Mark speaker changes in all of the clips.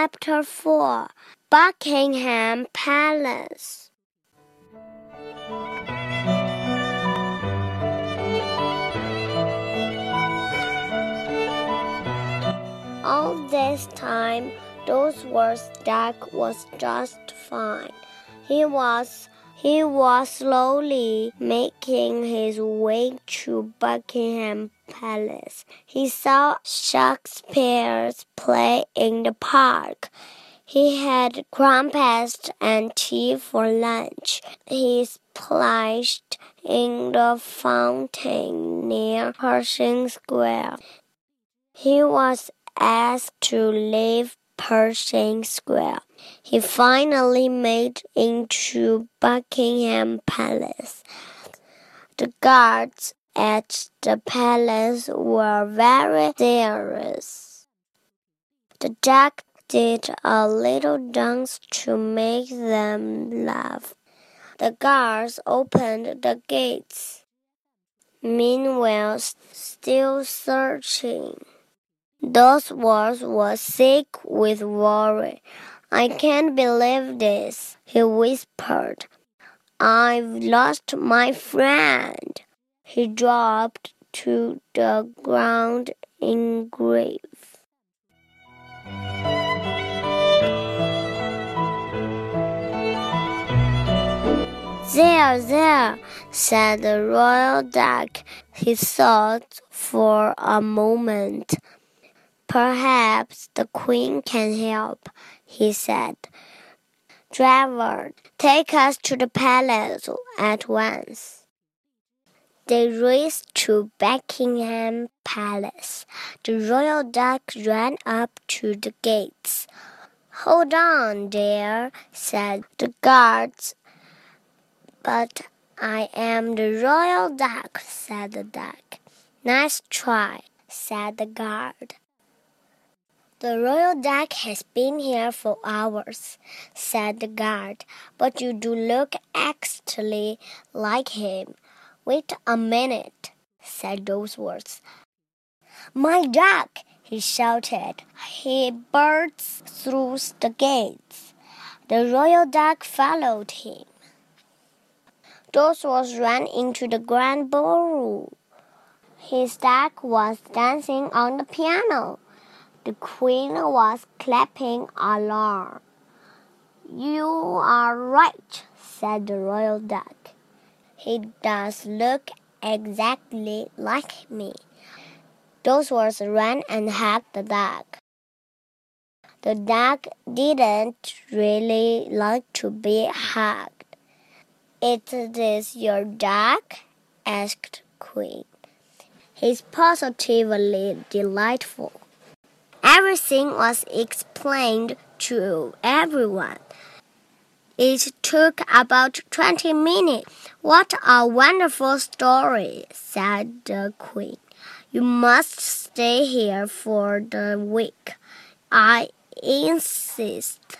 Speaker 1: Chapter 4 Buckingham Palace All this time, Dodsworth's duck was just fine. He was he was slowly making his way to Buckingham Palace. He saw Shakespeare's play in the park. He had crumpets and tea for lunch. He splashed in the fountain near Pershing Square. He was asked to leave Pershing Square. He finally made into Buckingham Palace. The guards at the palace were very serious. The duck did a little dance to make them laugh. The guards opened the gates. Meanwhile, still searching. Dodsworth were sick with worry. I can't believe this, he whispered. I've lost my friend. He dropped to the ground in grief. There, there, said the royal duck. He thought for a moment. Perhaps the queen can help, he said. Driver, take us to the palace at once. They raced to Buckingham Palace. The royal duck ran up to the gates. Hold on, there, said the guards. But I am the royal duck, said the duck. Nice try, said the guard. The royal duck has been here for hours, said the guard, but you do look exactly like him. Wait a minute, said Dodsworth. My duck, he shouted. He burst through the gates. The royal duck followed him. Dodsworth ran into the grand ballroom. His duck was dancing on the piano. The queen was clapping alarm. You are right, said the royal duck. He does look exactly like me. Dodsworth ran and hugged the duck. The duck didn't really like to be hugged. Is this your duck? asked Queen. He's positively delightful. Everything was explained to everyone. It took about twenty minutes. What a wonderful story, said the queen. You must stay here for the week. I insist.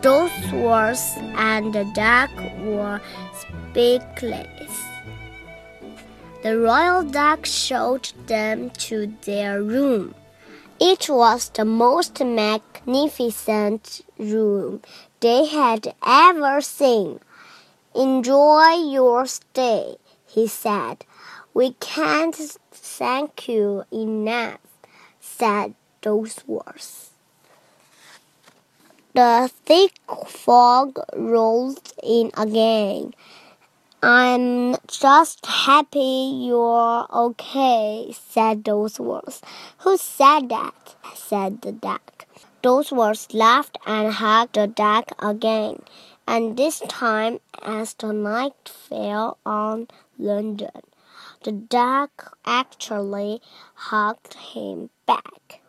Speaker 1: Dodsworth and the duck were speechless. The royal duck showed them to their room. It was the most magnificent room they had ever seen. Enjoy your stay, he said. We can't thank you enough, said Dodsworth. The thick fog rolled in again. I'm just happy you're okay, said Dodsworth. Who said that? said the duck. Dodsworth laughed and hugged the duck again, and this time as the night fell on London, the duck actually hugged him back.